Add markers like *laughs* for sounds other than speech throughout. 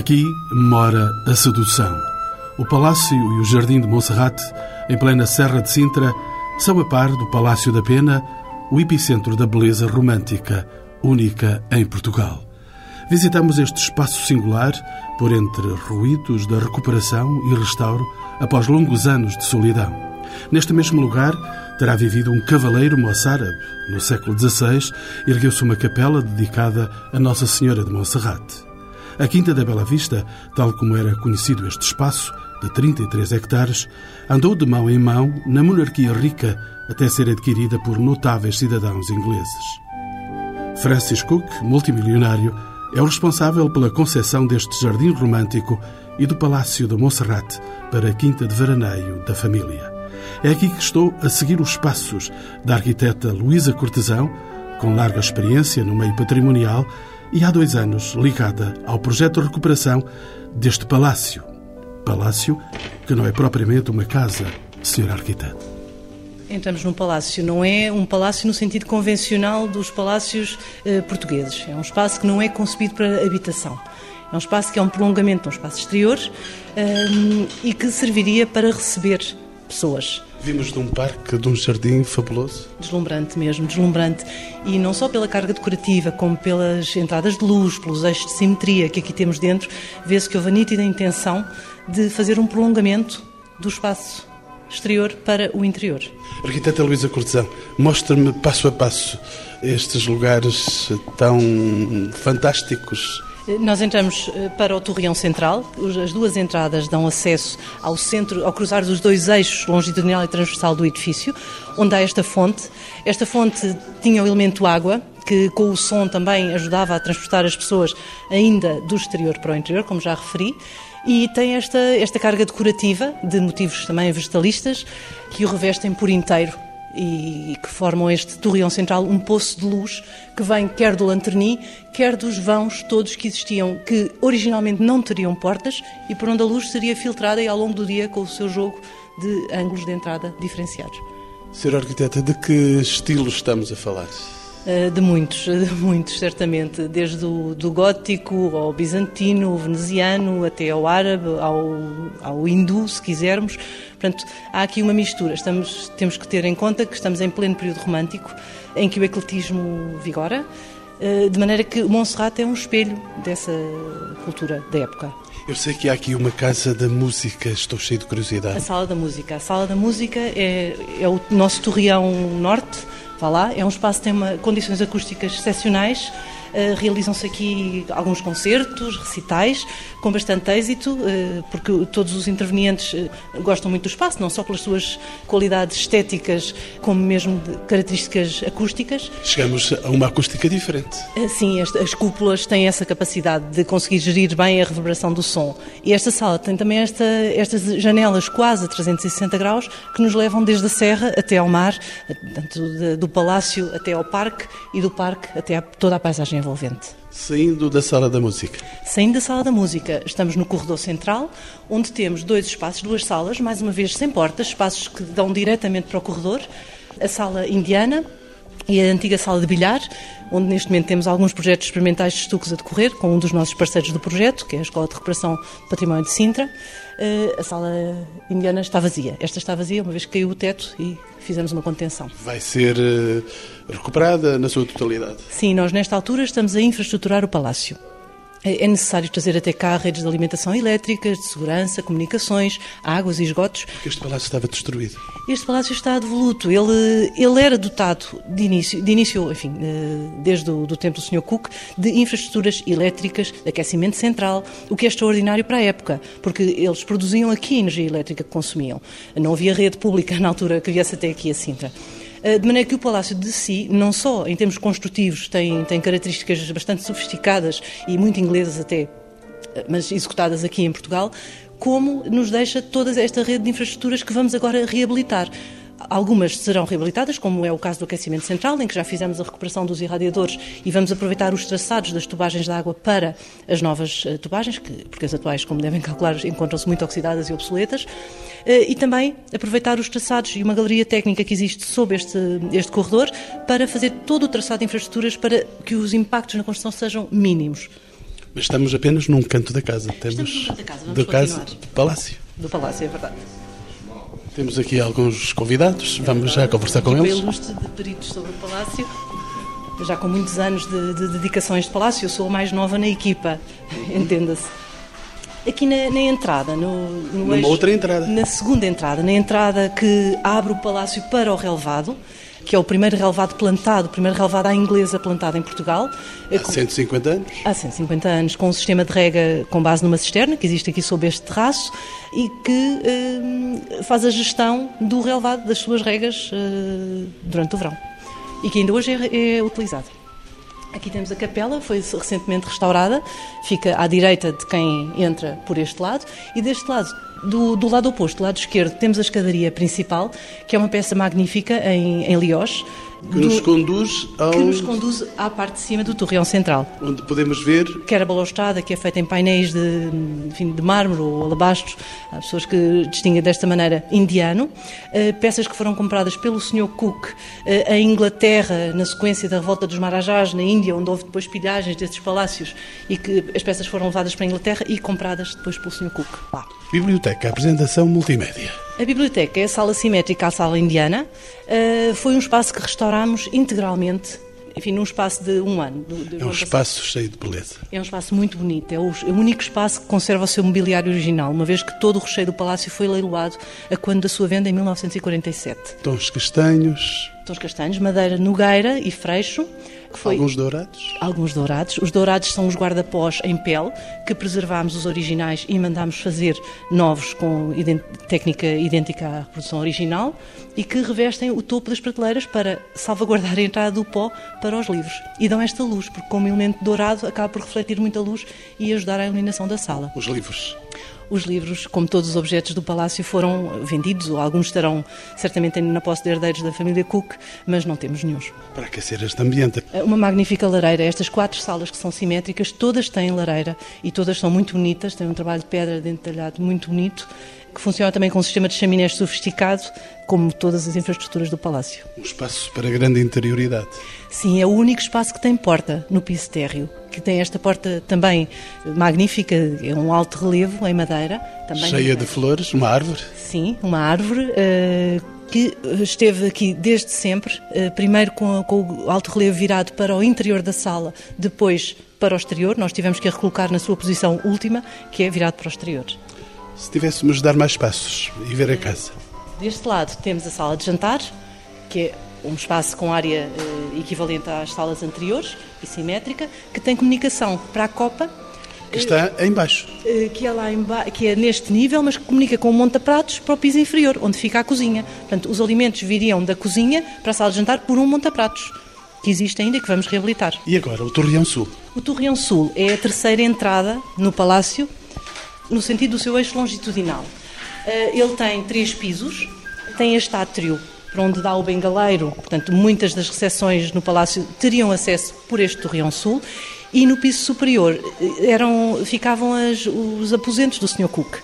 Aqui mora a sedução. O Palácio e o Jardim de Monserrate, em plena Serra de Sintra, são a par do Palácio da Pena, o epicentro da beleza romântica, única em Portugal. Visitamos este espaço singular por entre ruídos da recuperação e restauro após longos anos de solidão. Neste mesmo lugar terá vivido um cavaleiro moçárabe. No século XVI ergueu-se uma capela dedicada a Nossa Senhora de Monserrate. A Quinta da Bela Vista, tal como era conhecido este espaço, de 33 hectares, andou de mão em mão na monarquia rica até ser adquirida por notáveis cidadãos ingleses. Francis Cook, multimilionário, é o responsável pela concessão deste jardim romântico e do Palácio de Monserrate para a Quinta de Veraneio da família. É aqui que estou a seguir os passos da arquiteta Luísa Cortesão, com larga experiência no meio patrimonial e há dois anos ligada ao projeto de recuperação deste palácio. Palácio que não é propriamente uma casa, Sr. Arquiteto. Entramos num palácio, não é um palácio no sentido convencional dos palácios eh, portugueses. É um espaço que não é concebido para habitação. É um espaço que é um prolongamento de um espaço exterior eh, e que serviria para receber pessoas. Vimos de um parque, de um jardim fabuloso. Deslumbrante mesmo, deslumbrante. E não só pela carga decorativa, como pelas entradas de luz, pelos eixos de simetria que aqui temos dentro, vê-se que houve a nítida intenção de fazer um prolongamento do espaço exterior para o interior. Arquiteta Luísa Cortesão, mostra-me passo a passo estes lugares tão fantásticos. Nós entramos eh, para o Torreão Central. As duas entradas dão acesso ao centro, ao cruzar dos dois eixos longitudinal e transversal do edifício, onde há esta fonte. Esta fonte tinha o elemento água, que com o som também ajudava a transportar as pessoas ainda do exterior para o interior, como já referi e tem esta, esta carga decorativa de motivos também vegetalistas que o revestem por inteiro e que formam este torreão central, um poço de luz que vem quer do lanterni, quer dos vãos todos que existiam, que originalmente não teriam portas e por onde a luz seria filtrada e ao longo do dia com o seu jogo de ângulos de entrada diferenciados. Senhor arquiteta, de que estilo estamos a falar? Eh, de muitos, *laughs* de muitos, certamente, desde o do gótico ao bizantino, veneziano, até ao árabe, ao, ao hindu, se quisermos. Portanto, há aqui uma mistura. Estamos, temos que ter em conta que estamos em pleno período romântico, em que o ecletismo vigora, eh, de maneira que o Monserrate é um espelho dessa cultura da época. Eu sei que há aqui uma casa da música, estou cheio de curiosidade. A Sala da Música. A Sala da Música é, é o nosso torreão norte, vá lá, é um espaço que tem uma, condições acústicas excepcionais realizam-se aqui alguns concertos, recitais, com bastante êxito, uh, porque todos os intervenientes uh, gostam muito do espaço, não só pelas suas qualidades estéticas, como mesmo características acústicas. Chegamos a uma acústica diferente. sim, as, as cúpulas têm essa capacidade de conseguir gerir bem a reverberação do som. E esta sala tem também esta, estas janelas quase a 360 graus que nos levam desde a serra até ao mar, tanto do palácio até ao parque e do parque até a toda a paisagem envolvente. Saindo da sala da música. Saindo da sala da música, estamos no corredor central, onde temos dois espaços, duas salas, mais uma vez sem portas, espaços que dão diretamente para o corredor. A sala indiana e a antiga sala de bilhar, onde neste momento temos alguns projetos experimentais de estuques a decorrer, com um dos nossos parceiros do projeto, que é a Escola de Recuperação do Património de Sintra. Eh, a sala indiana está vazia. Esta está vazia, uma vez que caiu o teto e fizemos uma contenção. Vai ser eh, recuperada na sua totalidade? Sim, nós nesta altura estamos a infraestruturar o palácio. É, é necessário trazer até cá redes de alimentação elétricas, de segurança, comunicações, águas e esgotos. Porque este palácio estava destruído. Este palácio está devoluto. Ele, ele era dotado de início, de início enfim, eh, desde o do tempo do Sr. Cook, de infraestruturas elétricas, de aquecimento central, o que é extraordinário para a época, porque eles produziam aqui a energia elétrica que consumiam. Não havia rede pública *laughs* na altura que viesse até aqui a Sintra. Eh, de maneira que o palácio de si, não só em termos construtivos, tem, tem características bastante sofisticadas e muito inglesas até, eh, mas executadas aqui em Portugal, como nos deixa toda esta rede de infraestruturas que vamos agora reabilitar. Algumas serão reabilitadas, como é o caso do aquecimento central, em que já fizemos a recuperação dos irradiadores e vamos aproveitar os traçados das tubagens de água para as novas eh, tubagens, que, porque as atuais, como devem calcular, encontram-se muito oxidadas e obsoletas. Eh, e também aproveitar os traçados e uma galeria técnica que existe sob este, este corredor para fazer todo o traçado de infraestruturas para que os impactos na construção sejam mínimos. Mas estamos apenas num canto da casa. Temos canto da casa, do, continuar. do palácio. Do Palácio, é verdade. Temos aqui alguns convidados, vamos já conversar com eles. ilustre de peritos sobre o Palácio. Já com muitos anos de, de dedicações de Palácio, eu sou a mais nova na equipa, *laughs* entenda-se. Aqui na, na entrada, no, no Numa outra entrada. Na segunda entrada, na entrada que abre o Palácio para o relevado, que é o primeiro relevado plantado, o primeiro relevado à inglesa plantado em Portugal. Há 150 anos. Há 150 anos, com um sistema de rega com base numa cisterna, que existe aqui sob este terraço, e que eh, faz a gestão do relevado das suas regas eh, durante o verão. E que ainda hoje é, é utilizado. Aqui temos a capela, foi recentemente restaurada, fica à direita de quem entra por este lado, e deste lado, do, do lado oposto, do lado esquerdo, temos a escadaria principal, que é uma peça magnífica em, em Lioche, Que nos conduz ao. que nos conduz à parte de cima do torreão central onde podemos ver quer a balustrada, que é feita em painéis de, enfim, de mármore ou alabastro, há pessoas que distinguem desta maneira indiano, Eh, peças que foram compradas pelo Sr. Cook eh, em Inglaterra, na sequência da revolta dos Marajás, na Índia, onde houve depois pilhagens desses palácios, e que as peças foram levadas para a Inglaterra e compradas depois pelo Sr. Cook lá. Biblioteca, apresentação multimédia. A biblioteca é a sala simétrica à sala indiana. Uh, foi um espaço que restaurámos integralmente, enfim, num espaço de um ano. do- do É um espaço cheio de beleza. É um espaço muito bonito. É o, é o único espaço que conserva o seu mobiliário original, uma vez que todo o recheio do palácio foi leiloado a quando da sua venda em 1947. Tons castanhos, Tons castanhos, madeira nogueira e freixo, que foi alguns dourados. alguns dourados. Os dourados são os guarda-pós em pele, que preservámos os originais e mandámos fazer novos com ident- técnica idêntica à reprodução original e que revestem o topo das prateleiras para salvaguardar a entrada do pó para os livros. E dão esta luz, porque como elemento dourado acaba por refletir muita luz e ajudar à iluminação da sala. Os livros. Os livros, como todos os objetos do palácio, foram vendidos, ou alguns estarão certamente ainda na posse de herdeiros da família Cook, mas não temos nenhum. Para aquecer este ambiente. Uma magnífica lareira. Estas quatro salas que são simétricas, todas têm lareira e todas são muito bonitas, têm um trabalho de pedra dentalhado muito bonito, que funciona também com um sistema de chaminés sofisticado, como todas as infraestruturas do palácio. Um espaço para grande interioridade. Sim, é o único espaço que tem porta no piso térreo, que tem esta porta também magnífica, é um alto relevo em madeira. Também Cheia de flores, uma árvore. Sim, uma árvore eh, que esteve aqui desde sempre, eh, primeiro com, com o alto relevo virado para o interior da sala, depois para o exterior. Nós tivemos que a recolocar na sua posição última, que é virado para o exterior. Se tivéssemos de dar mais passos e ver a casa. Deste lado temos a sala de jantar, que é um espaço com área eh, equivalente às salas anteriores e simétrica, que tem comunicação para a copa Que está em baixo. eh, que é, lá em ba- que é neste nível, mas que comunica com o monta-pratos para o piso inferior, onde fica a cozinha. Portanto, os alimentos viriam da cozinha para a sala de jantar por um monta-pratos, que existe ainda e que vamos reabilitar. E agora, o Torreão Sul. O Torreão Sul é a terceira entrada no palácio, no sentido do seu eixo longitudinal. Eh, Ele tem três pisos, tem este átrio para onde dá o bengaleiro, portanto, muitas das recepções no palácio teriam acesso por este Torreão Sul, e no piso superior eh, eram, ficavam as- os aposentos do Sr. Cook.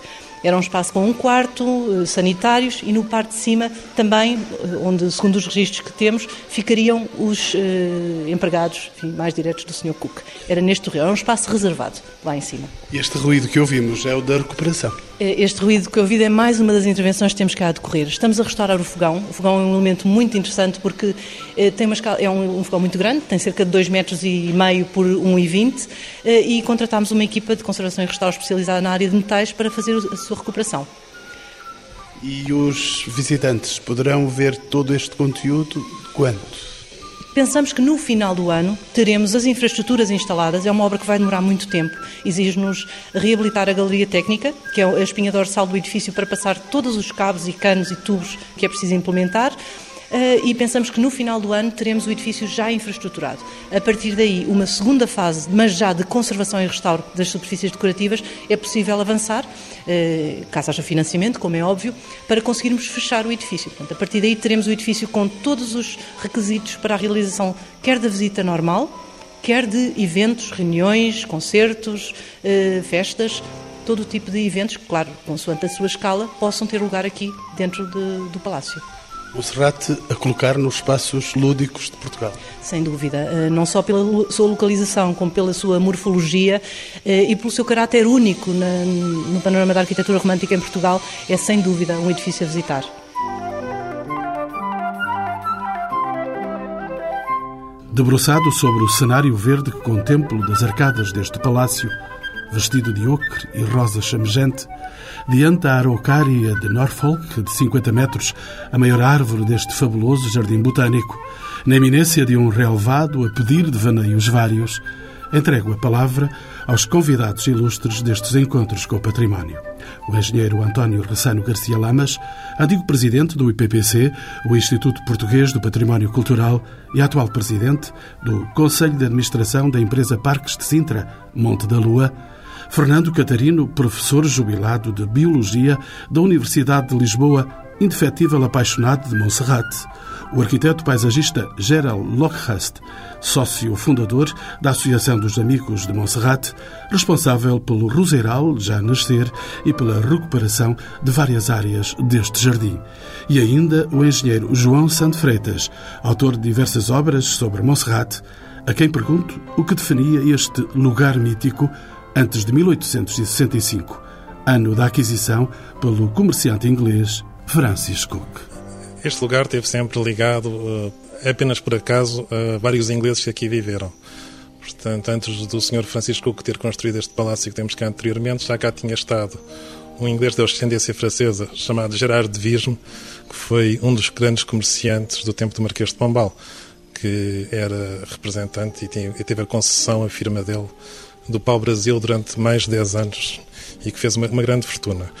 Era um espaço com um quarto, eh, sanitários, e no parte de cima também, eh, onde, segundo os registros que temos, ficariam os eh, empregados enfim, mais diretos do Sr. Cook. Era neste torreão, era um espaço reservado, lá em cima. Este ruído que ouvimos é o da recuperação. Eh, Este ruído que ouvi é mais uma das intervenções que temos cá a decorrer. Estamos a restaurar o fogão. O fogão é um elemento muito interessante porque eh, tem uma escala, é um, fogão muito grande, tem cerca de 2 metros e meio por 1,20 eh, e contratámos uma equipa de conservação e restauro especializada na área de metais para fazer a sua recuperação. E os visitantes poderão ver todo este conteúdo quando? Pensamos que no final do ano teremos as infraestruturas instaladas. É uma obra que vai demorar muito tempo. Exige-nos reabilitar a galeria técnica, que é a espinha dorsal do edifício, para passar todos os cabos e canos e tubos que é preciso implementar. Eh, e pensamos que no final do ano teremos o edifício já infraestruturado. A partir daí, uma segunda fase, mas já de conservação e restauro das superfícies decorativas, é possível avançar, eh, caso haja financiamento, como é óbvio, para conseguirmos fechar o edifício. Portanto, a partir daí teremos o edifício com todos os requisitos para a realização quer da visita normal, quer de eventos, reuniões, concertos, eh, festas, todo o tipo de eventos claro, consoante a sua escala, possam ter lugar aqui dentro de- do palácio. Monserrate a colocar nos espaços lúdicos de Portugal. Sem dúvida, eh, não só pela sua localização, como pela sua morfologia eh, e pelo seu caráter único no panorama da arquitetura romântica em Portugal, é sem dúvida um edifício a visitar. Debruçado sobre o cenário verde que contemplo das arcadas deste palácio, vestido de ocre e rosa chamejante, diante da araucária de Norfolk, de 50 metros, a maior árvore deste fabuloso jardim botânico, na eminência de um relevado a pedir devaneios vários, entrego a palavra aos convidados ilustres destes encontros com o património. O engenheiro António Ressano Garcia Lamas, antigo presidente do IPPC, o Instituto Português do Património Cultural, e atual presidente do Conselho de Administração da empresa Parques de Sintra, Monte da Lua, Fernando Catarino, professor jubilado de Biologia da Universidade de Lisboa, indefetível apaixonado de Monserrate. O arquiteto paisagista Gerald Lockhurst, sócio fundador da Associação dos Amigos de Monserrate, responsável pelo roseiral já nascer e pela recuperação de várias áreas deste jardim. E ainda o engenheiro João Santo Freitas, autor de diversas obras sobre Monserrate, a quem pergunto o que definia este lugar mítico antes de 1865, ano da aquisição pelo comerciante inglês Francis Cook. Este lugar esteve sempre ligado, uh, apenas por acaso, a vários ingleses que aqui viveram. Portanto, antes do Sr. Francis Cook ter construído este palácio que temos cá anteriormente, já cá tinha estado um inglês de ascendência francesa chamado Gerard de Visme, que foi um dos grandes comerciantes do tempo do Marquês de Pombal, que era representante e, teve a concessão, a firma dele, do pau-brasil durante mais de 10 anos e que fez uma, uma grande fortuna.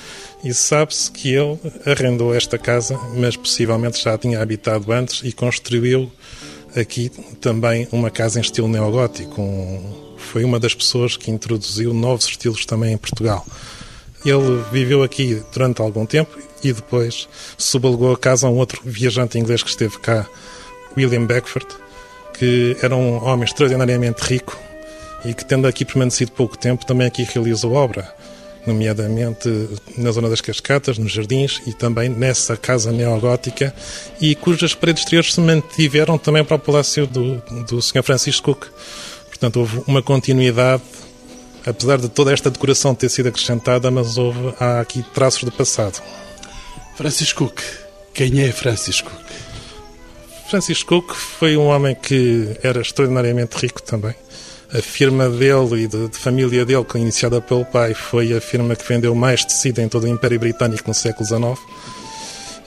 E sabe-se que ele arrendou esta casa, mas possivelmente já tinha habitado antes e construiu aqui também uma casa em estilo neogótico. Um, foi uma das pessoas que introduziu novos estilos também em Portugal. Ele viveu aqui durante algum tempo e depois subalugou a casa a um outro viajante inglês que esteve cá, William Beckford, que era um homem extraordinariamente rico e que, tendo aqui permanecido pouco tempo, também aqui realizou obra, nomeadamente na zona das Cascatas, nos jardins e também nessa casa neogótica, e cujas paredes exteriores se mantiveram também para o palácio do, do Sr. Francisco Cook. Portanto, houve uma continuidade, apesar de toda esta decoração ter sido acrescentada, mas houve, há aqui traços do passado. Francisco Cook. Quem é Francisco Cook? Francisco Cook foi um homem que era extraordinariamente rico também a firma dele e de, de, família dele, que iniciada pelo pai, foi a firma que vendeu mais tecido em todo o Império Britânico no século XIX.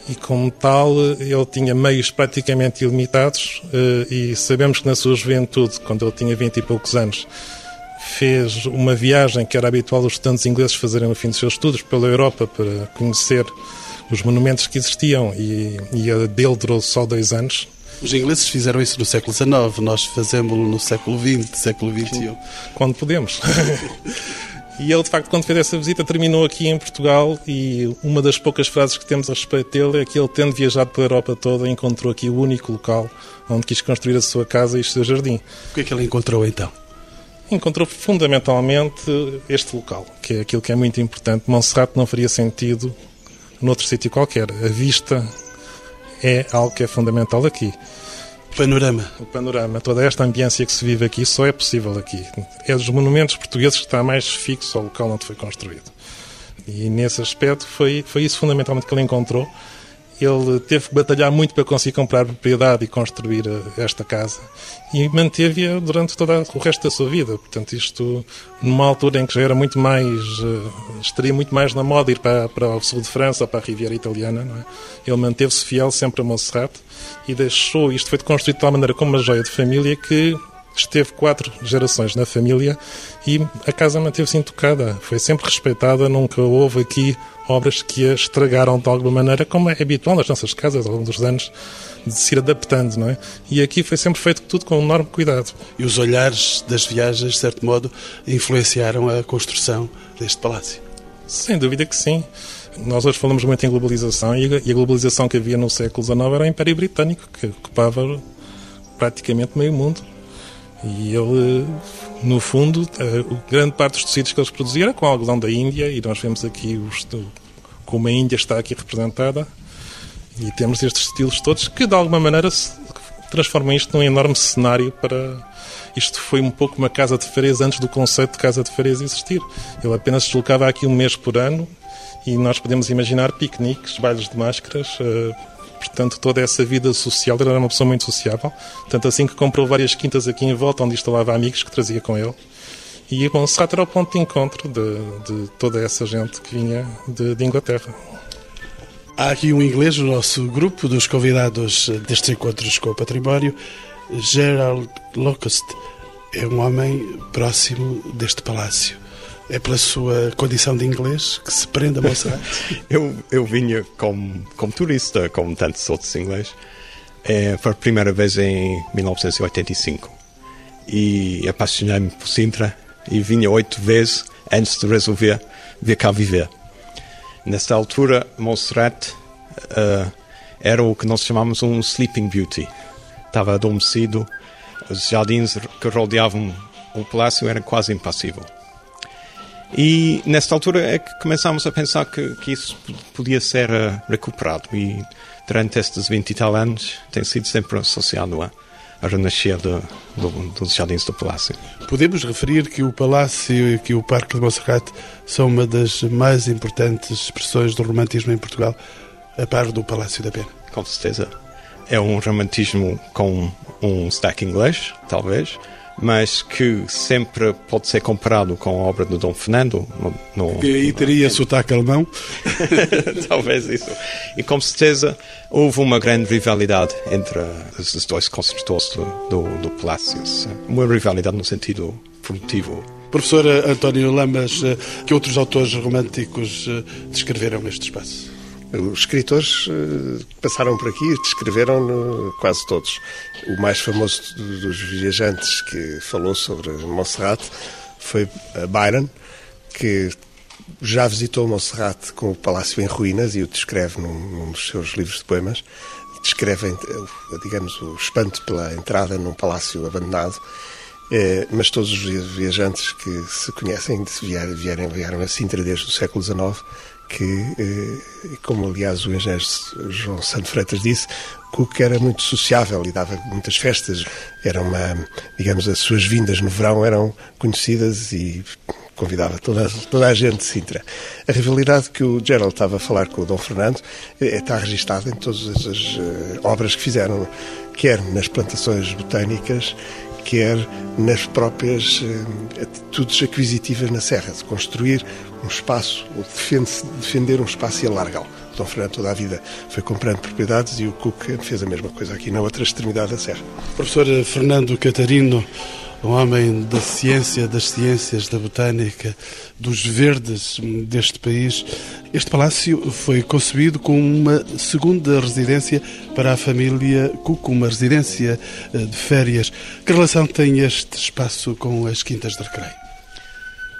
E como tal, ele tinha meios praticamente ilimitados eh, e sabemos que na sua juventude, quando ele tinha vinte e poucos anos, fez uma viagem que era habitual os estudantes ingleses fazerem no fim dos seus estudos pela Europa para conhecer os monumentos que existiam e, e a dele durou só dois anos os ingleses fizeram isso no século XIX, nós fazemos-lo no século XX, século XXI. Quando podemos. E ele, de facto, quando fez essa visita, terminou aqui em Portugal e uma das poucas frases que temos a respeito dele é que ele, tendo viajado pela Europa toda, encontrou aqui o único local onde quis construir a sua casa e o seu jardim. O que é que ele encontrou, então? Encontrou fundamentalmente este local, que é aquilo que é muito importante. Monserrate não faria sentido noutro sítio qualquer. A vista é algo que é fundamental aqui. Panorama. O panorama, toda esta ambiência que se vive aqui só é possível aqui. É dos monumentos portugueses que está mais fixo ao local onde foi construído. E nesse aspecto foi, foi isso fundamentalmente que ele encontrou ele teve que batalhar muito para conseguir comprar propriedade e construir eh, esta casa e manteve-a durante todo o resto da sua vida. Portanto, isto numa altura em que já era muito mais, uh, estaria muito mais na moda ir para, para o sul de França, para a Riviera Italiana, não é? Ele manteve-se fiel sempre a Montserrat e deixou, isto foi construído de tal maneira como uma joia de família que esteve quatro gerações na família e a casa manteve-se intocada, foi sempre respeitada, nunca houve aqui obras que a estragaram de alguma maneira, como é habitual nas nossas casas ao longo dos anos, de se ir adaptando, não é? E aqui foi sempre feito tudo com um enorme cuidado. E os olhares das viagens, de certo modo, influenciaram a construção deste palácio? Sem dúvida que sim. Nós hoje falamos muito em globalização e a globalização que havia no século XIX era o Império Britânico, que ocupava praticamente meio mundo. E ele, no fundo, a grande parte dos tecidos que eles produziam era com algodão da Índia, e nós vemos aqui os, como a Índia está aqui representada. E temos estes estilos todos que, de alguma maneira, transformam isto num enorme cenário para. Isto foi um pouco uma casa de férias antes do conceito de casa de férias existir. Ele apenas deslocava aqui um mês por ano e nós podemos imaginar piqueniques, bailes de máscaras, uh, portanto, toda essa vida social. Ele era uma pessoa muito sociável, tanto assim que comprou várias quintas aqui em volta, onde instalava amigos que trazia com ele. E bom, Serrat era o ponto de encontro de, de toda essa gente que vinha de, de Inglaterra. Há aqui um inglês no nosso grupo dos convidados destes encontros com o património. Gerald Locust é um homem próximo deste palácio. É pela sua condição de inglês que se prende a Monserrat? *laughs* eu, eu vinha como, como turista, como tantos outros ingleses, é, a primeira vez em 1985. E apaixonei-me por Sintra e vinha oito vezes antes de resolver vir cá viver. Nesta altura, Montserrat uh, era o que nós chamamos um sleeping beauty. Estava adormecido, os jardins que rodeavam o palácio eram quase impassível. E nesta altura é que começámos a pensar que, que isso podia ser uh, recuperado. E durante estes 20 e tal anos tem sido sempre associado a, a renascer do, dos jardins do Palácio. Podemos referir que o Palácio e que o Parque de Monserrat são uma das mais importantes expressões do romantismo em Portugal, a par do Palácio da Pena. Com certeza. É um romantismo com um stack inglês, talvez, mas que sempre pode ser comparado com a obra do Dom Fernando. No, no, e aí teria no... sotaque alemão? *laughs* Talvez isso. E com certeza houve uma grande rivalidade entre os dois construtores do, do, do Palácio. Uma rivalidade no sentido produtivo. Professor António Lamas, eh, que outros autores românticos eh, descreveram este espaço? Os escritores que eh, passaram por aqui descreveram quase todos. O mais famoso dos viajantes que falou sobre Montserrat foi Byron, que já visitou Montserrat com o palácio em ruínas e o descreve num, num dos seus livros de poemas. Descreve, eh, digamos, o espanto pela entrada num palácio abandonado. É, mas todos os viajantes que se conhecem vieram, vieram, vieram a Sintra desde o século XIX que, eh, como aliás o engenheiro João Santo Freitas disse, Cook era muito sociável e dava muitas festas. Era uma, digamos, as suas vindas no verão eram conhecidas e convidava toda, toda a gente de Sintra. A rivalidade que o Gerald estava a falar com o Dom Fernando eh, está registada em todas as eh, obras que fizeram, quer nas plantações botânicas, quer nas próprias atitudes aquisitivas na Serra, de construir um espaço, ou defender um espaço e alargá-lo. Dom Fernando toda a vida foi comprando propriedades e o Cook fez a mesma coisa aqui na outra extremidade da serra. Professor Fernando Catarino, um homem da ciência, das ciências, da botânica, dos verdes deste país. Este palácio foi concebido como uma segunda residência para a família Cook, uma residência eh, de férias. Que relação tem este espaço com as Quintas de Recreio?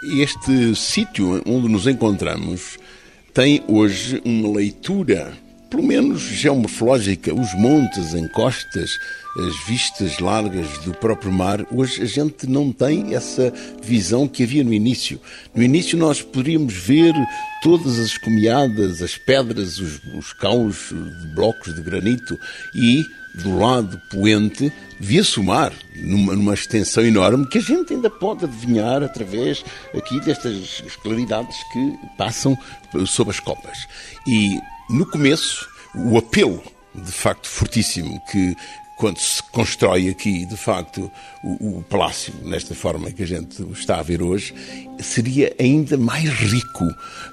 Este sítio onde nos encontramos tem hoje uma leitura, pelo menos geomorfológica, os montes, encostas, as vistas largas do próprio mar. Hoje a gente não tem essa visão que havia no início. No início nós poderíamos ver todas as escomiadas, as pedras, os, os caos de blocos de granito e do lado poente, via-se o mar, numa, numa, extensão enorme, que a gente ainda pode adivinhar através aqui destas claridades que passam sob as copas. E, no começo, o apelo, de facto, fortíssimo que quando se constrói aqui, de facto, o, o, palácio, nesta forma que a gente está a ver hoje, seria ainda mais rico,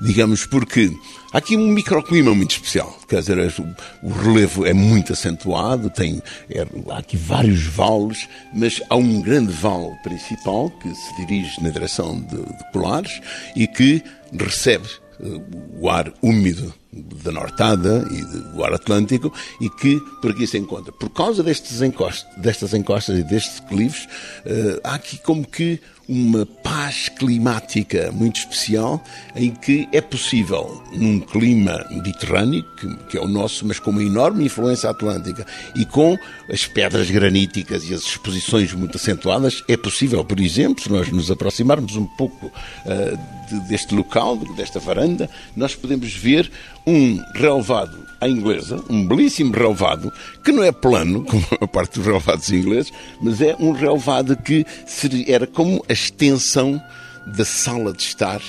digamos, porque há aqui um microclima muito especial. Quer dizer, o, relevo é muito acentuado, tem, é, há aqui vários vales, mas há um grande vale principal que se dirige na direção de, de Polares e que recebe uh, o ar úmido da Nortada e do ar Atlântico e que por aqui se encontra. Por causa destes encostos, destas encostas e destes declives, uh, há aqui como que uma paz climática muito especial em que é possível, num clima mediterrâneo, que, que, é o nosso, mas com uma enorme influência atlântica e com as pedras graníticas e as exposições muito acentuadas, é possível, por exemplo, se nós nos aproximarmos um pouco uh, de, deste local, desta varanda, nós podemos ver um relevado à inglesa, um belíssimo relevado, que não é plano, *laughs* como a parte dos relevados ingleses, mas é um relevado que era como a extensão da sala de estar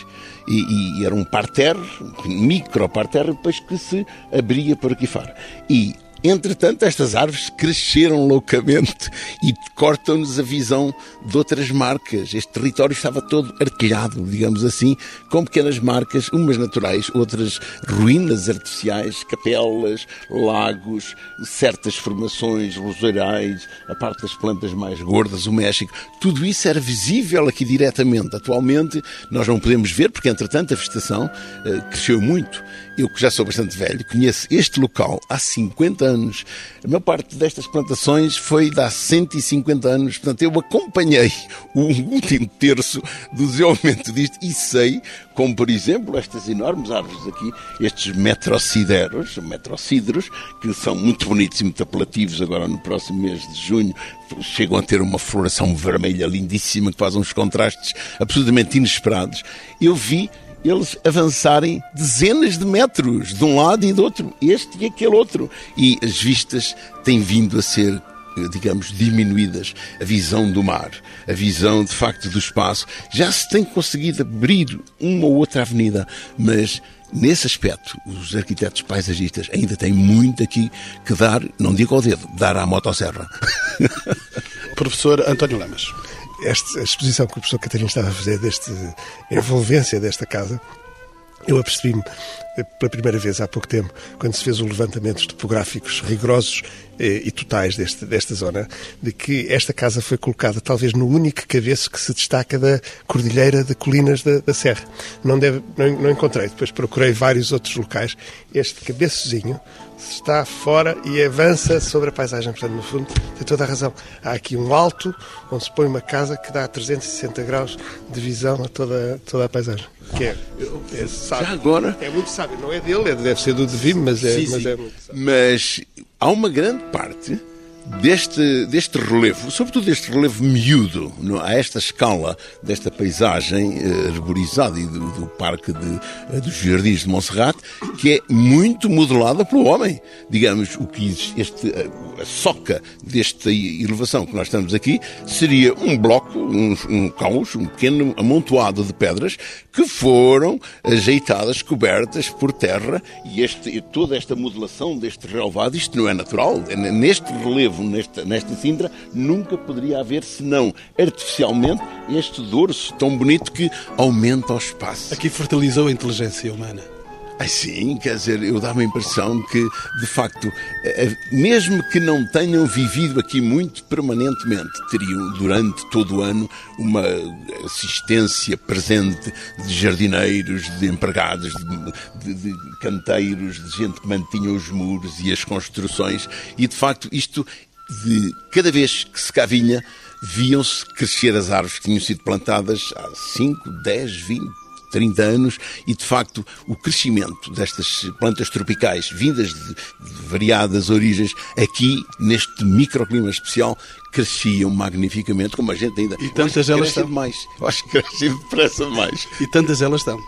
e, e, era um parterre, um micro parterre, depois que se abria por aqui fora. E Entretanto, estas árvores cresceram loucamente e cortam-nos a visão de outras marcas. Este território estava todo artilhado, digamos assim, com pequenas marcas, umas naturais, outras ruínas artificiais, capelas, lagos, certas formações roseirais, a parte das plantas mais gordas, o México. Tudo isso era visível aqui diretamente. Atualmente, nós não podemos ver, porque entretanto a vegetação uh, cresceu muito eu que já sou bastante velho, conheço este local há 50 anos. A maior parte destas plantações foi de há 150 anos. Portanto, eu acompanhei o último terço do desenvolvimento disto e sei, como por exemplo, estas enormes árvores aqui, estes metrocideros, metrocidros, que são muito bonitos e muito apelativos agora no próximo mês de junho, chegam a ter uma floração vermelha lindíssima que faz uns contrastes absolutamente inesperados. Eu vi eles avançarem dezenas de metros de um lado e do outro, este e aquele outro. E as vistas têm vindo a ser digamos, diminuídas. A visão do mar, a visão, de facto, do espaço. Já se tem conseguido abrir uma ou outra avenida, mas nesse aspecto, os arquitetos paisagistas ainda têm muito aqui que dar, não digo ao dedo, dar à motosserra. *laughs* Professor António Lamas esta exposição que o professor Catarina estava a fazer, desta envolvência desta casa, eu apercebi-me eh, pela primeira vez há pouco tempo, quando se fez os levantamentos topográficos rigorosos eh, e totais deste, desta zona, de que esta casa foi colocada talvez no único cabeço que se destaca da cordilheira de colinas da, da Serra. Não, deve, não, não encontrei, depois procurei vários outros locais. Este cabeçozinho está fora e avança sobre a paisagem. Portanto, no fundo, tem toda a razão. Há aqui um alto onde se põe uma casa que dá 360 graus de visão a toda, toda a paisagem. Que é, é sábio. Já agora? É muito sábio. Não é dele, é, deve ser do Devime, mas, é, sim, mas sim. é muito sábio. Mas há uma grande parte deste, deste relevo, sobretudo deste relevo miúdo, no, a esta escala desta paisagem eh, arborizada e do, do Parque de, eh, dos Jardins de Montserrat, que é muito modelada pelo homem. Digamos, o que este, a, eh, a soca desta elevação que nós estamos aqui seria um bloco, um, um caos, um pequeno amontoado de pedras que foram ajeitadas, cobertas por terra e este, toda esta modelação deste relevado, isto não é natural. É neste relevo nesta, nesta cintra, nunca poderia haver senão artificialmente este dorso tão bonito que aumenta o espaço. Aqui fertilizou a inteligência humana. Ah, sim, quer dizer, eu dá-me a impressão que, de facto, eh, eh, mesmo que não tenham vivido aqui muito permanentemente, teriam durante todo o ano uma assistência presente de jardineiros, de empregados, de, de, de canteiros, de gente que mantinha os muros e as construções, e de facto isto de cada vez que se cá vinha, viam-se crescer as árvores que tinham sido plantadas há 5, 10, 20, 30 anos e, de facto, o crescimento destas plantas tropicais vindas de, variadas origens aqui, neste microclima especial, cresciam magnificamente, como a gente ainda... E tantas elas estão. mais. Eu acho que crescem depressa demais. E tantas elas estão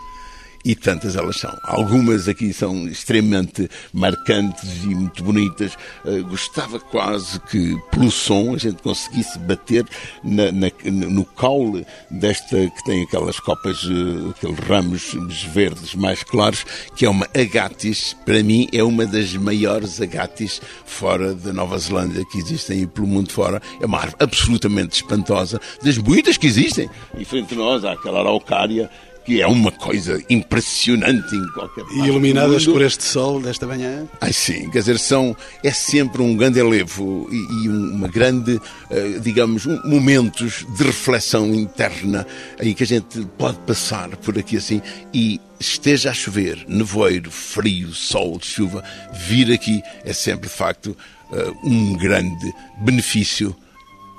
e tantas elas são. Algumas aqui são extremamente marcantes e muito bonitas. Uh, gostava quase que, pelo som, a gente conseguisse bater na, na, no caule desta que tem aquelas copas, uh, aqueles ramos verdes mais claros, que é uma agatis. Para mim, é uma das maiores agatis fora da Nova Zelândia que existem e pelo mundo fora. É uma árvore absolutamente espantosa, das muitas que existem. E frente a nós há aquela araucária que é uma coisa impressionante em qualquer parte E iluminadas por este sol desta manhã? Ai sim, quer dizer, são, é sempre um grande elevo e, e uma grande, uh, digamos, um, momentos de reflexão interna em que a gente pode passar por aqui assim e esteja a chover, nevoeiro, frio, sol, chuva, vir aqui é sempre, de facto, uh, um grande benefício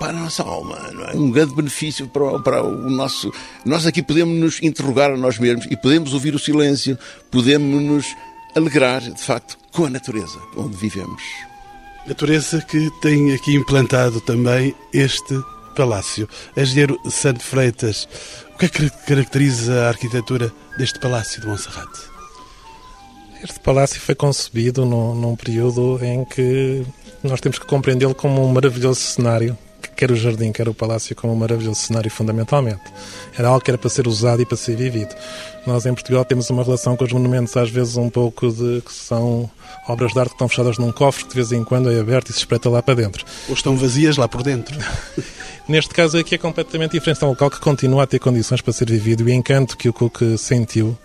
para a nossa alma, não é? Um grande benefício para, para o nosso. Nós aqui podemos nos interrogar a nós mesmos e podemos ouvir o silêncio, podemos nos alegrar, de facto, com a natureza onde vivemos. Natureza que tem aqui implantado também este palácio. Engenheiro Santo Freitas, o que é que caracteriza a arquitetura deste palácio de Monserrate? Este palácio foi concebido num, num período em que nós temos que compreendê-lo como um maravilhoso cenário quer o jardim, quer o palácio, como um maravilhoso cenário, fundamentalmente. Era algo que era para ser usado e para ser vivido. Nós, em Portugal, temos uma relação com os monumentos, às vezes, um pouco de que são obras de arte que estão fechadas num cofre que de vez em quando é aberto e se espreita lá para dentro. Ou estão vazias lá por dentro. *laughs* Neste caso aqui é completamente diferente. É um local que continua a ter condições para ser vivido e o encanto que o Cook sentiu,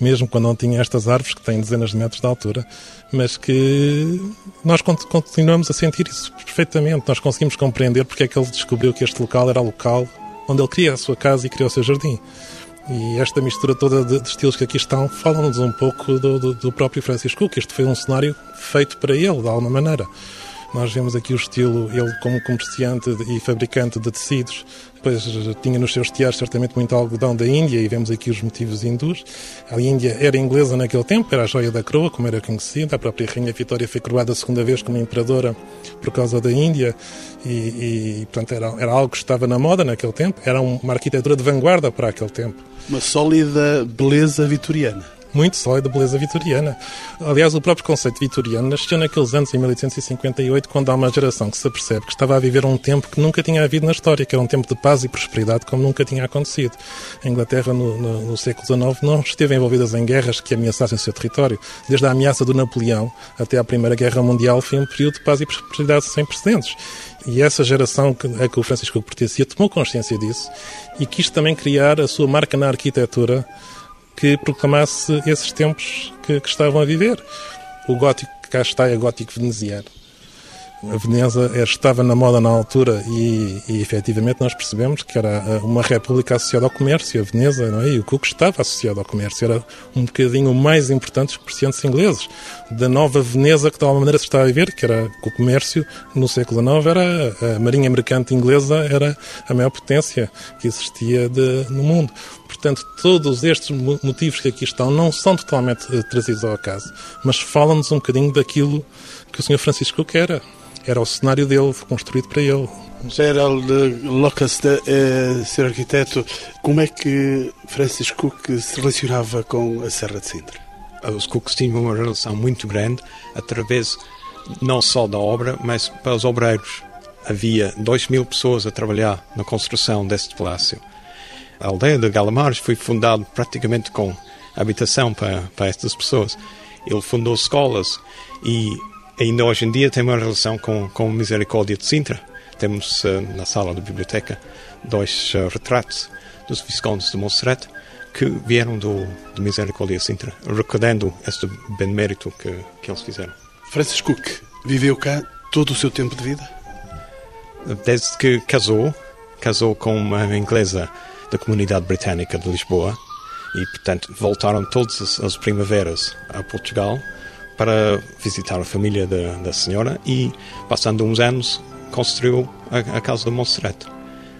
mesmo quando não tinha estas árvores que têm dezenas de metros de altura, mas que nós continuamos a sentir isso perfeitamente. Nós conseguimos compreender porque é que ele descobriu que este local era o local onde ele cria a sua casa e criou o seu jardim. E esta mistura toda de, de estilos que aqui estão fala-nos um pouco do, do, do, próprio Francis Cook. Este foi um cenário feito para ele, de alguma maneira. Nós vemos aqui o estilo, ele como comerciante e fabricante de tecidos, depois tinha nos seus teatros certamente muito algodão da Índia e vemos aqui os motivos hindus. A Índia era inglesa naquele tempo, era a joia da coroa, como era conhecida. A própria Rainha Vitória foi coroada a segunda vez como imperadora por causa da Índia e, e portanto, era, era algo que estava na moda naquele tempo. Era uma arquitetura de vanguarda para aquele tempo. Uma sólida beleza vitoriana muito sólida beleza vitoriana. Aliás, o próprio conceito vitoriano nasceu naqueles anos, em 1858, quando há uma geração que se apercebe que estava a viver um tempo que nunca tinha havido na história, que era um tempo de paz e prosperidade como nunca tinha acontecido. A Inglaterra, no, no, no século XIX, não esteve envolvida em guerras que ameaçassem o seu território. Desde a ameaça do Napoleão até à Primeira Guerra Mundial foi um período de paz e prosperidade sem precedentes. E essa geração a que o Francisco pertencia tomou consciência disso e quis também criar a sua marca na arquitetura que proclamasse esses tempos que, que estavam a viver. O gótico que cá está é gótico veneziano. A Veneza estava na moda na altura e, e efetivamente nós percebemos que era uma república associada ao comércio, a Veneza, não é? E o Cook estava associado ao comércio, era um bocadinho mais importante dos comerciantes ingleses. Da nova Veneza que de alguma maneira se está a viver, que era o comércio no século XIX, era a marinha mercante inglesa era a maior potência que existia de, no mundo. Portanto, todos estes motivos que aqui estão não são totalmente eh, trazidos ao acaso, mas falam-nos um bocadinho daquilo que o Sr. Francisco quer. Era o cenário dele, construído para ele. Gerald Locust, é, ser arquiteto, como é que Francis Cook se relacionava com a Serra de Sintra? Os Cooks tinham uma relação muito grande através não só da obra, mas para os obreiros. Havia 2 mil pessoas a trabalhar na construção deste palácio. A aldeia de Galamares foi fundada praticamente com habitação para, para estas pessoas. Ele fundou escolas e ainda hoje em dia tem uma relação com, com a Misericórdia de Sintra. Temos uh, na sala da biblioteca dois uh, retratos dos Viscondes de Montserrat que vieram do, do Misericórdia de Sintra, recordando este benemérito que, que eles fizeram. Francis Cook viveu cá todo o seu tempo de vida? Desde que casou, casou com uma inglesa da comunidade britânica de Lisboa e, portanto, voltaram todas as, as primaveras a Portugal para visitar a família da, da senhora e, passando uns anos, construiu a, a casa de Montserrat.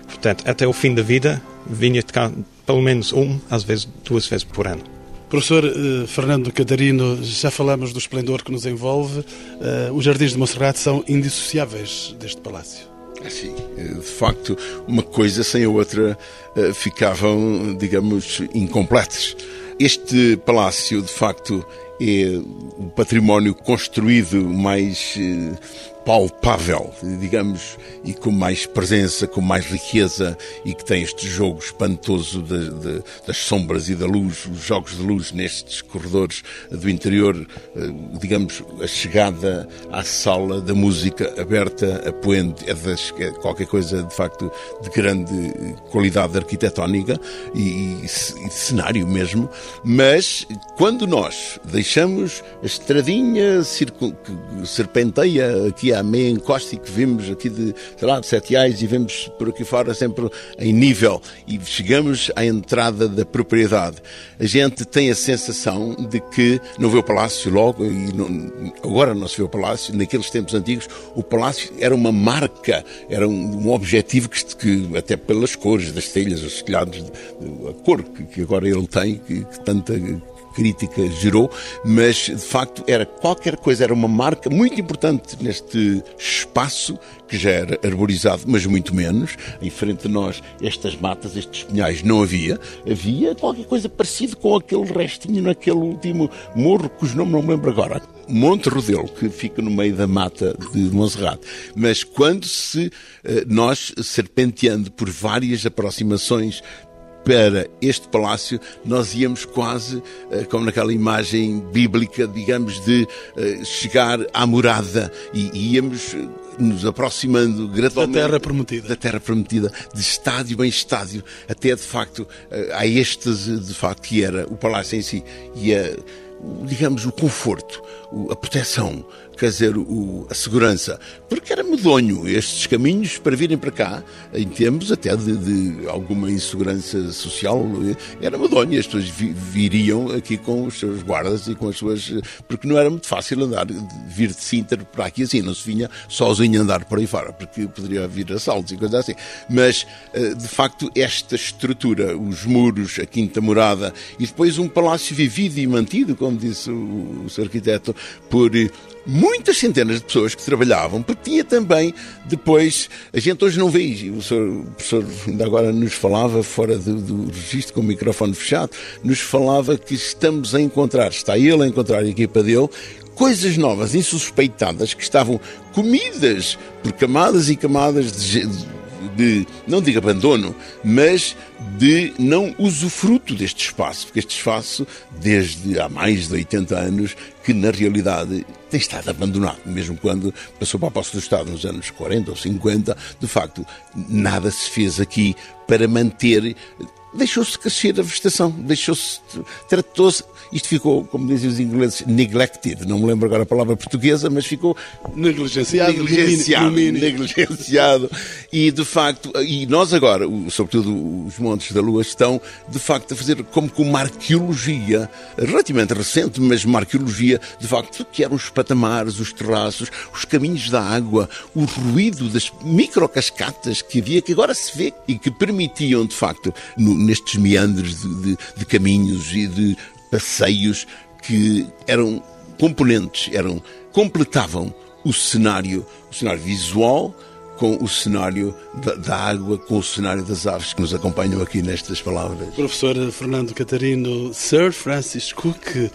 Portanto, até o fim da vida, vinha cá pelo menos um, às vezes duas vezes por ano. Professor eh, Fernando Catarino, já falamos do esplendor que nos envolve. Eh, os jardins de Montserrat são indissociáveis deste palácio. Assim, de facto, uma coisa sem a outra eh, ficavam, digamos, incompletas. Este palácio, de facto, é o património construído mais eh, palpável, digamos, e com mais presença, com mais riqueza e que tem este jogo espantoso de, de, das sombras e da luz, os jogos de luz nestes corredores do interior, eh, digamos, a chegada à sala da música aberta, a poente, é, das, é qualquer coisa de facto de grande qualidade arquitetónica e, e, cenário mesmo, mas quando nós deixamos a estradinha que serpenteia aqui à meia encosta que vimos aqui de, sei lá, de Sete Ais e vemos por aqui fora sempre em nível e chegamos à entrada da propriedade. A gente tem a sensação de que não vê o palácio logo e não, agora não se vê o palácio. Naqueles tempos antigos o palácio era uma marca, era um, um objetivo que, que, até pelas cores das telhas, os telhados, a cor que, que agora ele tem, que, que tanta crítica gerou, mas de facto era qualquer coisa, era uma marca muito importante neste espaço que já era arborizado, mas muito menos. Em frente a nós, estas matas, estes pinhais, não havia. Havia qualquer coisa parecido com aquele restinho naquele último morro, cujo nome não me lembro agora. Monte Rodelo, que fica no meio da mata de Monserrate. Mas quando se, eh, nós, serpenteando por várias aproximações para este palácio, nós íamos quase eh, como naquela imagem bíblica, digamos, de eh, chegar à morada e íamos nos aproximando gradualmente da terra prometida, da terra prometida, de estádio em estádio, até de facto a êxtase de facto que era o palácio em si. E a digamos, o conforto, a proteção, quer dizer, a segurança, porque era medonho estes caminhos para virem para cá, em tempos até de, de alguma insegurança social, era medonho, as pessoas viriam aqui com os seus guardas e com as suas. porque não era muito fácil andar, vir de Sinter para aqui assim, não se vinha sozinho andar por aí fora, porque poderia vir assaltos e coisas assim. Mas, eh, de facto, esta estrutura, os muros, a quinta morada e depois um palácio vivido e mantido, como disse o, o arquiteto, por muitas centenas de pessoas que trabalhavam, porque tinha também depois, a gente hoje não vê, o professor, o professor ainda agora nos falava, fora do, do registro com o microfone fechado, nos falava que estamos a encontrar, está ele a encontrar a equipa dele, coisas novas, insuspeitadas, que estavam comidas por camadas e camadas de, de, não digo abandono, mas de não usufruto deste espaço, porque este espaço, desde há mais de 80 anos, que na realidade tem estado abandonado, mesmo quando passou para a posse do Estado nos anos 40 ou 50, de facto, nada se fez aqui para manter. Deixou-se crescer a vegetação, deixou-se, tratou-se, isto ficou, como dizem os ingleses, neglected, não me lembro agora a palavra portuguesa, mas ficou negligenciado, negligenciado, negligenciado, e de facto, e nós agora, sobretudo os Montes da Lua, estão de facto a fazer como que uma arqueologia, relativamente recente, mas uma arqueologia de facto, que eram os patamares, os terraços, os caminhos da água, o ruído das microcascatas que havia, que agora se vê e que permitiam de facto, no, nestes meandros de, de, de caminhos e de passeios que eram componentes, eram completavam o cenário, o cenário visual com o cenário da, da, água, com o cenário das aves que nos acompanham aqui nestas palavras. Professor Fernando Catarino, Sir Francis Cook, eh,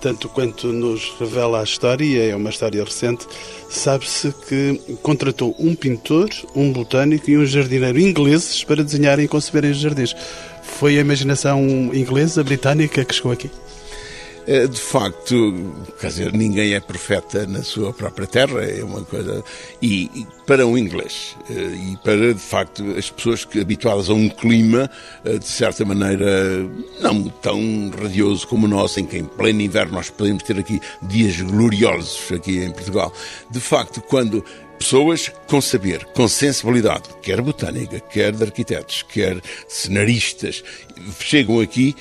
tanto quanto nos revela a história, é uma história recente, sabe-se que contratou um pintor, um botânico e um jardineiro ingleses para desenharem e conceberem os jardins. Foi a imaginação inglesa, britânica que chegou aqui? Eh, de facto, quer dizer, ninguém é profeta na sua própria terra, é uma coisa. E, e para um inglês, eh, e para, de facto, as pessoas que habituadas a um clima, eh, de certa maneira, não tão radioso como o nosso, em que em pleno inverno nós podemos ter aqui dias gloriosos aqui em Portugal. De facto, quando pessoas com saber, com sensibilidade, quer botânica, quer de arquitetos, quer cenaristas, chegam aqui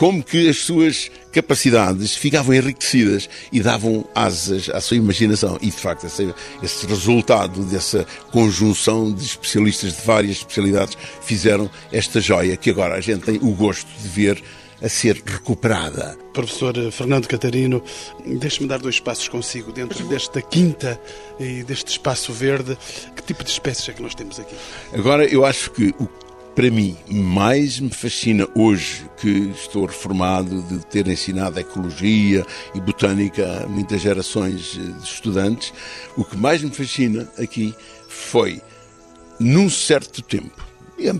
como que as suas capacidades ficavam enriquecidas e davam asas à sua imaginação. E, de facto, esse, esse resultado dessa conjunção de especialistas de várias especialidades fizeram esta joia que agora a gente tem o gosto de ver a ser recuperada. Professor Fernando Catarino, deixe-me dar dois passos consigo dentro desta quinta e deste espaço verde. Que tipo de espécies é que nós temos aqui? Agora, eu acho que o para mim, mais me fascina hoje que estou reformado de ter ensinado ecologia e botânica a muitas gerações de estudantes, o que mais me fascina aqui foi, num certo tempo,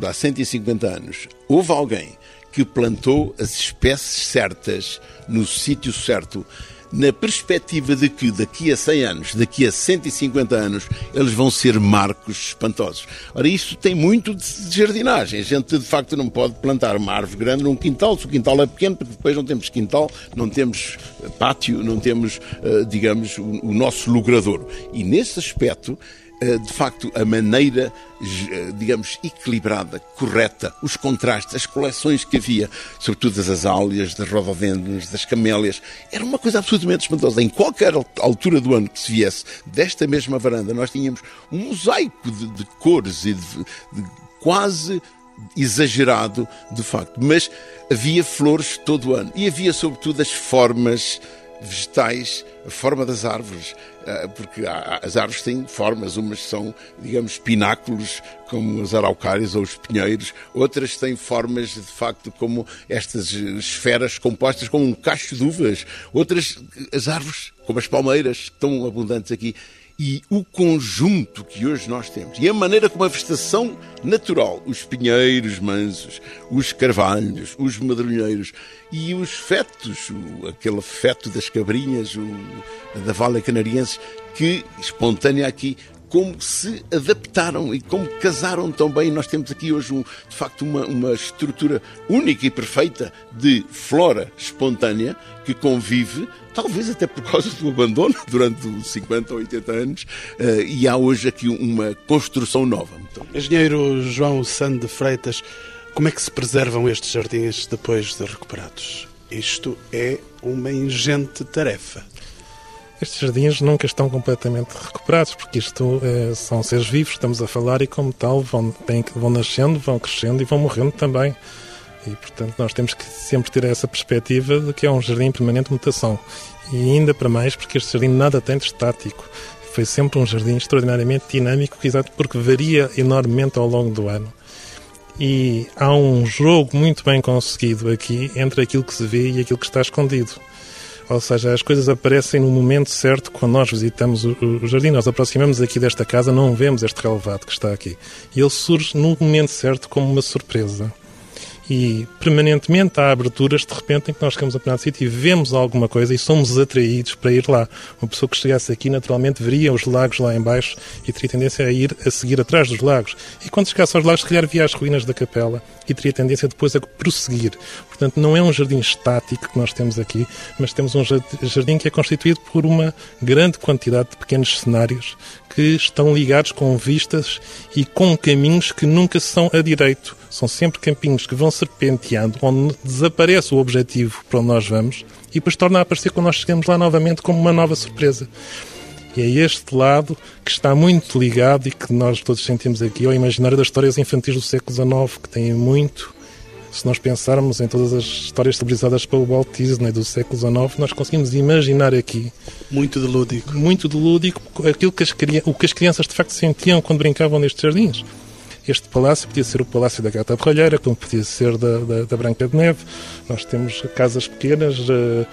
há 150 anos, houve alguém que plantou as espécies certas no sítio certo na perspectiva de que daqui a 100 anos, daqui a 150 anos, eles vão ser marcos espantosos. Ora, isto tem muito de jardinagem. A gente, de facto, não pode plantar uma árvore grande num quintal, se o quintal é pequeno, porque depois não temos quintal, não temos eh, pátio, não temos, eh, digamos, o nosso logradouro. E nesse aspecto, de facto, a maneira, eh, digamos, equilibrada, correta, os contrastes, as coleções que havia, sobretudo das azáleas, das rododendros, das camélias, era uma coisa absolutamente espantosa. Em qualquer altura do ano que se viesse desta mesma varanda, nós tínhamos um mosaico de, de cores e de, de quase exagerado, de facto. Mas havia flores todo o ano e havia, sobretudo, as formas vegetais, a forma das árvores, ah, porque as árvores têm formas, umas são, digamos, pináculos, como as araucárias ou os pinheiros, outras têm formas, de facto, como estas esferas compostas com um cacho de uvas, outras, as árvores, como as palmeiras, tão abundantes aqui e o conjunto que hoje nós temos. E a maneira como a vegetação natural, os pinheiros mansos, os carvalhos, os madrilheiros e os fetos, o, aquele feto das cabrinhas, o, da Vale Canariense, que espontânea aqui como se adaptaram e como casaram tão bem. Nós temos aqui hoje, um, de facto, uma, uma estrutura única e perfeita de flora espontânea que convive, talvez até por causa do abandono *laughs* durante 50 ou 80 anos, uh, e há hoje aqui uma construção nova. Então... Engenheiro João Sande Freitas, como é que se preservam estes jardins depois de recuperados? Isto é uma ingente tarefa estes jardins nunca estão completamente recuperados, porque isto é, são seres vivos, estamos a falar, e como tal vão, têm, vão nascendo, vão crescendo e vão morrendo também. E, portanto, nós temos que sempre ter essa perspectiva de que é um jardim em permanente mutação. E ainda para mais, porque este jardim nada tem de estático. Foi sempre um jardim extraordinariamente dinâmico, exato porque varia enormemente ao longo do ano. E há um jogo muito bem conseguido aqui entre aquilo que se vê e aquilo que está escondido. Ou seja, as coisas aparecem no momento certo quando nós visitamos o, o jardim. Nós aproximamos aqui desta casa, não vemos este relevado que está aqui. E ele surge no momento certo como uma surpresa e permanentemente há aberturas de repente em que nós chegamos a determinado sítio e vemos alguma coisa e somos atraídos para ir lá. Uma pessoa que chegasse aqui naturalmente veria os lagos lá embaixo e teria tendência a ir a seguir atrás dos lagos. E quando chegasse aos lagos, se calhar via as ruínas da capela e teria tendência depois a prosseguir. Portanto, não é um jardim estático que nós temos aqui, mas temos um jardim que é constituído por uma grande quantidade de pequenos cenários que estão ligados com vistas e com caminhos que nunca são a direito. São sempre caminhos que vão serpenteando, onde desaparece o objetivo para onde nós vamos e depois torna a aparecer quando nós chegamos lá novamente como uma nova surpresa. E é este lado que está muito ligado e que nós todos sentimos aqui ao imaginário das histórias infantis do século XIX, que têm muito se nós pensarmos em todas as histórias civilizadas pelo Walt Disney do século XIX, nós conseguimos imaginar aqui. Muito de lúdico. Muito de lúdico, aquilo que as, o que as crianças de facto sentiam quando brincavam nestes jardins. Este palácio podia ser o Palácio da Gata Borralheira, como podia ser da, da, da, Branca de Neve. Nós temos casas pequenas, uh,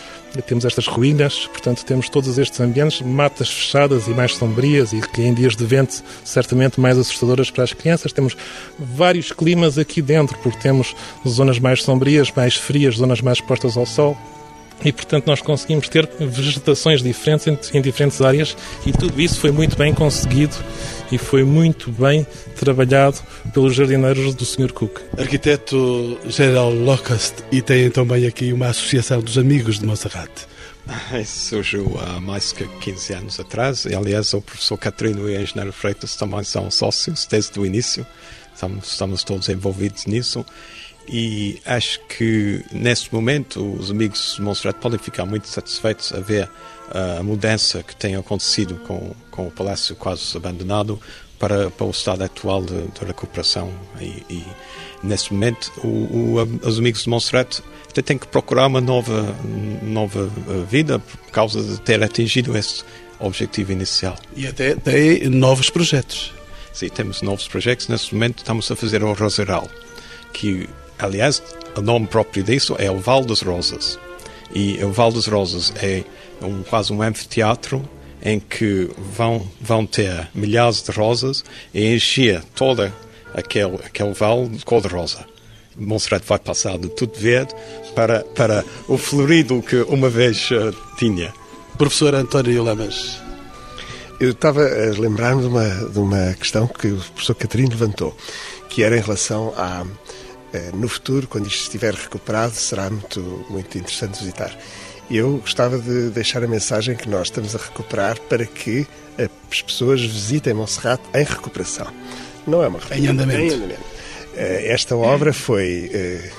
temos estas ruínas, portanto, temos todos estes ambientes, matas fechadas e mais sombrias e que em dias de vento certamente mais assustadoras para as crianças. Temos vários climas aqui dentro, porque temos zonas mais sombrias, mais frias, zonas mais expostas ao sol e, portanto, nós conseguimos ter vegetações diferentes em, diferentes áreas e tudo isso foi muito bem conseguido e foi muito bem trabalhado pelos jardineiros do Sr. Cook. Arquiteto Gerald Locust e tem também aqui uma associação dos amigos de Monserrat. *laughs* Surgiu há mais que 15 anos atrás e, aliás, o professor Catrino e o engenheiro Freitas também são sócios desde o início. Estamos, estamos todos envolvidos nisso e acho que neste momento os amigos de Montserrat podem ficar muito satisfeitos a ver a mudança que tem acontecido com, com o palácio quase abandonado para, para o estado atual de, de recuperação e, e neste momento o, o, os amigos de Montserrat têm que procurar uma nova nova eh, vida por causa de ter atingido esse objetivo inicial. E até tem novos projetos. Sim, temos novos projetos. Neste momento estamos a fazer o Roseral, que Aliás, o nome próprio disso é o Val das Rosas. E o Val das Rosas é um, quase um anfiteatro em que vão, vão ter milhares de rosas e encher toda aquele, aquele vale de cor-de-rosa. Montserrat vai passar de tudo verde para, para o florido que uma vez uh, tinha. Professor António Lamas. Eu estava a lembrar-me de uma, de uma questão que o professor Catarino levantou, que era em relação à eh, no futuro, quando isto estiver recuperado, será muito, muito interessante visitar. Eu gostava de deixar a mensagem que nós estamos a recuperar para que as pessoas visitem Monserrat em recuperação. Não é uma recuperação. Em andamento. Em andamento. Eh, esta obra foi eh,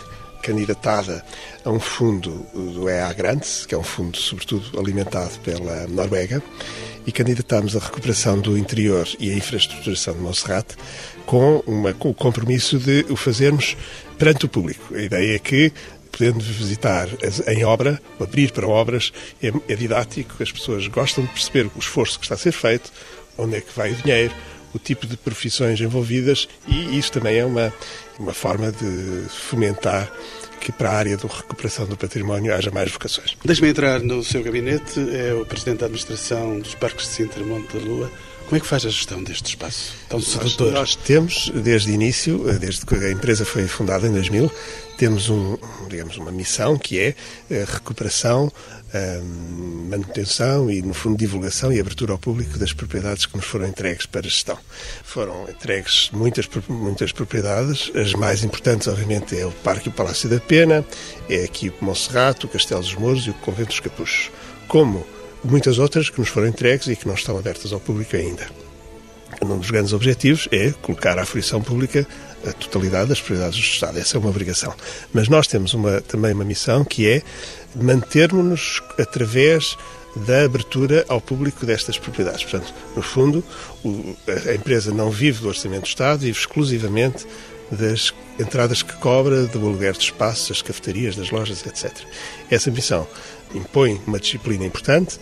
candidatada a um fundo do EA Grants, que é um fundo sobretudo alimentado pela Noruega, e candidatámos a recuperação do interior e a infraestruturação de Monserrate com, uma, com o compromisso de o fazermos perante o público. A ideia é que podendo visitar em obra, abrir para obras, é, é, didático, as pessoas gostam de perceber o esforço que está a ser feito, onde é que vai o dinheiro, o tipo de profissões envolvidas e isso também é uma, uma forma de fomentar que para a área da recuperação do património haja mais vocações. Deixe-me entrar no seu gabinete, é o Presidente da Administração dos Parques de Sintra Monte da Lua. Como é que faz a gestão deste espaço tão sedutor? Nós, nós temos, desde o início, desde que a empresa foi fundada em 2000, temos um, digamos, uma missão que é a recuperação, a manutenção e, no fundo, divulgação e abertura ao público das propriedades que nos foram entregues para gestão. Foram entregues muitas, muitas propriedades, as mais importantes, obviamente, é o Parque e o Palácio da Pena, é aqui o Monserrato, o Castelo dos Mouros e o Convento dos Capuchos. Como muitas outras que nos foram entregues e que não estão abertas ao público ainda. Um dos grandes objetivos é colocar à fruição pública a totalidade das prioridades do Estado. Essa é uma obrigação. Mas nós temos uma, também uma missão que é mantermos-nos através da abertura ao público destas propriedades. Portanto, no fundo, a empresa não vive do orçamento do Estado, vive exclusivamente das entradas que cobra, do aluguer de espaços, das cafetarias, das lojas, etc. Essa missão impõe uma disciplina importante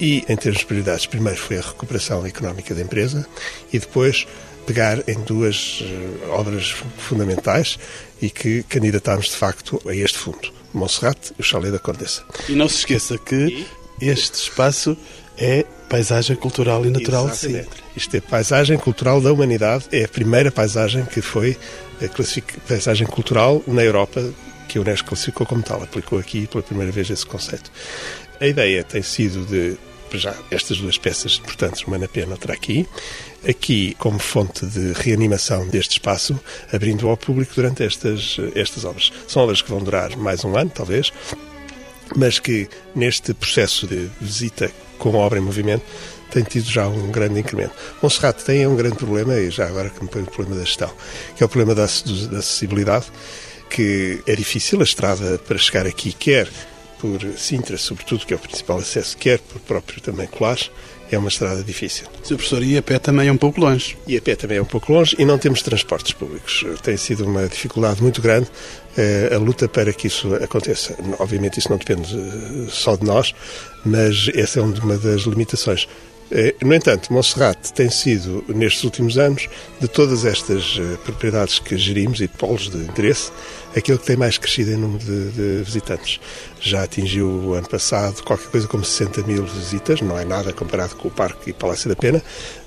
e, em termos de prioridades, primeiro foi a recuperação económica da empresa e depois pegar em duas eh, obras fundamentais e que candidatámos de facto a este fundo, Monserrate e o Chalé da Condessa. E não se esqueça que este espaço é paisagem cultural e natural Exatamente. de Sintra. Isto é paisagem cultural da humanidade, é a primeira paisagem que foi a paisagem cultural na Europa que a Unesco classificou como tal, aplicou aqui pela primeira vez esse conceito. A ideia tem sido de já estas duas peças importantes, uma na pena, outra aqui, aqui como fonte de reanimação deste espaço, abrindo ao público durante estas, estas obras. São obras que vão durar mais um ano, talvez, mas que neste processo de visita com obra em movimento tem tido já um grande incremento. Monserrate tem um grande problema, e já agora que me põe o problema da gestão, que é o problema da, da acessibilidade, que é difícil a estrada para chegar aqui, quer por Sintra, sobretudo, que é o principal acesso, quer por próprio também Colares, é uma estrada difícil. Sr. Professor, e a pé também é um pouco longe? E a pé também é um pouco longe e não temos transportes públicos. Tem sido uma dificuldade muito grande a luta para que isso aconteça. Obviamente isso não depende eh, só de nós, mas essa é uma das limitações. Eh, no entanto, Monserrate tem sido, nestes últimos anos, de todas estas eh, propriedades que gerimos e polos de interesse, aquele que tem mais crescido em número de, de visitantes. Já atingiu o ano passado qualquer coisa como 60 mil visitas, não é nada comparado com o Parque e Palácio da Pena,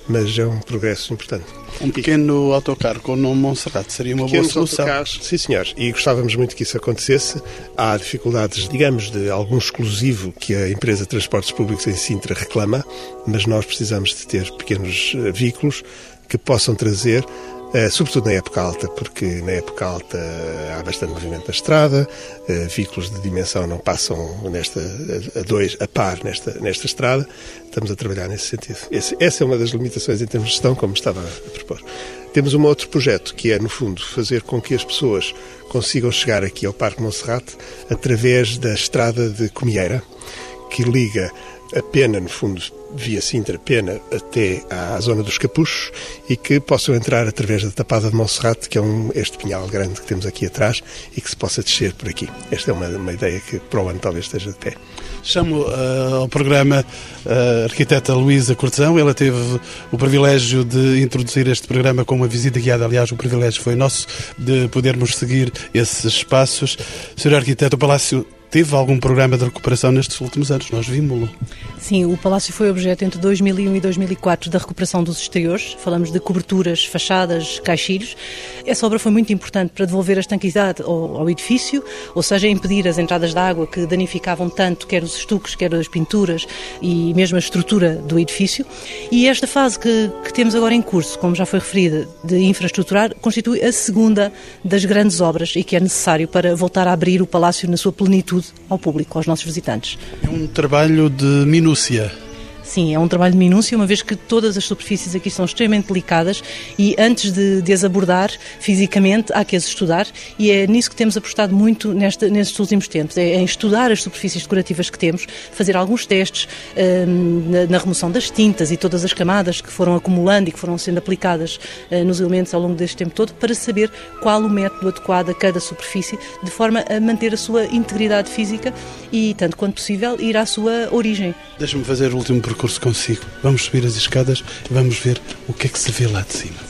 mas é um progresso importante. Um pequeno autocarro com o nome Monserrate seria uma boa solução. Sim, senhor, e gostávamos muito que isso acontecesse. Há dificuldades, digamos, de algum exclusivo que a empresa de transportes públicos em Sintra reclama, mas nós precisamos de ter pequenos eh, veículos que possam trazer sobretudo na época alta, porque na época alta há bastante movimento na estrada, uh, veículos de dimensão não passam nesta, a dois, a par nesta, nesta estrada. Estamos a trabalhar nesse sentido. Esse, essa é uma das limitações em termos de gestão, como estava a propor. Temos um outro projeto que é, no fundo, fazer com que as pessoas consigam chegar aqui ao Parque Monserrate através da estrada de Comieira, que liga a pena, no fundo, via Sintra Pena até à zona dos Capuchos e que possam entrar através da Tapada de Monserrate, que é um, este pinhal grande que temos aqui atrás, e que se possa descer por aqui. Esta é uma, uma ideia que para o ano talvez esteja de pé. Chamo uh, ao programa a arquiteta Luísa Cortesão. Ela teve o privilégio de introduzir este programa com uma visita guiada. Aliás, o privilégio foi nosso de podermos seguir esses espaços. Senhora arquiteta, o Palácio teve algum programa de recuperação nestes últimos anos, nós vimos-lo. Sim, o Palácio foi objeto entre 2001 e 2004 da recuperação dos exteriores, falamos de coberturas, fachadas, caixilhos. Essa obra foi muito importante para devolver a estanquidade ao, ao edifício, ou seja, impedir as entradas de água que danificavam tanto quer os estuques, quer as pinturas e mesmo a estrutura do edifício. E esta fase que, que temos agora em curso, como já foi referida, de infraestruturar, constitui a segunda das grandes obras e que é necessário para voltar a abrir o Palácio na sua plenitude ao público, aos nossos visitantes. É um trabalho de minúcia. Sim, é um trabalho de minúcia, uma vez que todas as superfícies aqui são extremamente delicadas e antes de, de as abordar fisicamente há que as estudar e é nisso que temos apostado muito nesta, nestes últimos tempos, é em estudar as superfícies decorativas que temos, fazer alguns testes hum, na, na, remoção das tintas e todas as camadas que foram acumulando e que foram sendo aplicadas uh, nos elementos ao longo deste tempo todo para saber qual o método adequado a cada superfície de forma a manter a sua integridade física e, tanto quanto possível, ir à sua origem. Deixa-me fazer o último percurso consigo. Vamos subir as escadas e vamos ver o que é que se vê lá de cima.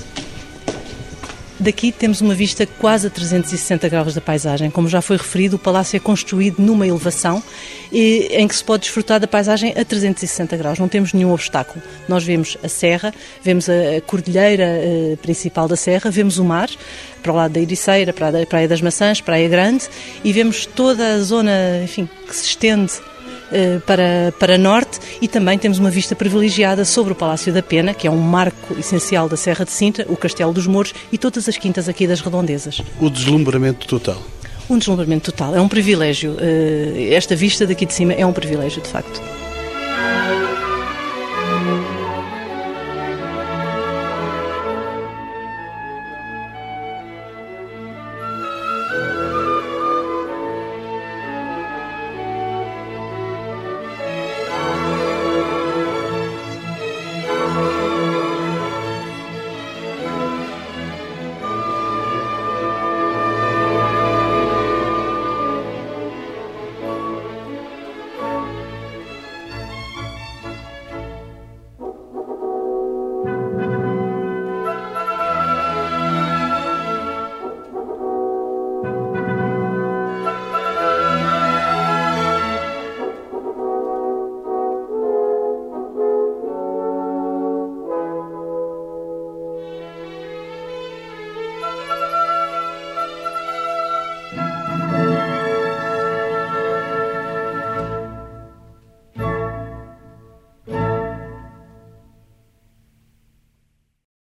Daqui temos uma vista quase a 360 graus da paisagem. Como já foi referido, o palácio é construído numa elevação em que se pode desfrutar da paisagem a 360 graus. Não temos nenhum obstáculo. Nós vemos a serra, vemos a cordilheira eh, principal da serra, vemos o mar, para o lado da Ericeira, para a Praia das Maçãs, Praia Grande, e vemos toda a zona, enfim, que se estende para, para norte e também temos uma vista privilegiada sobre o Palácio da Pena, que é um marco essencial da Serra de Sintra, o Castelo dos Mouros e todas as quintas aqui das redondezas. O deslumbramento total. Um deslumbramento total, é um privilégio. Eh, esta vista daqui de cima é um privilégio, de facto.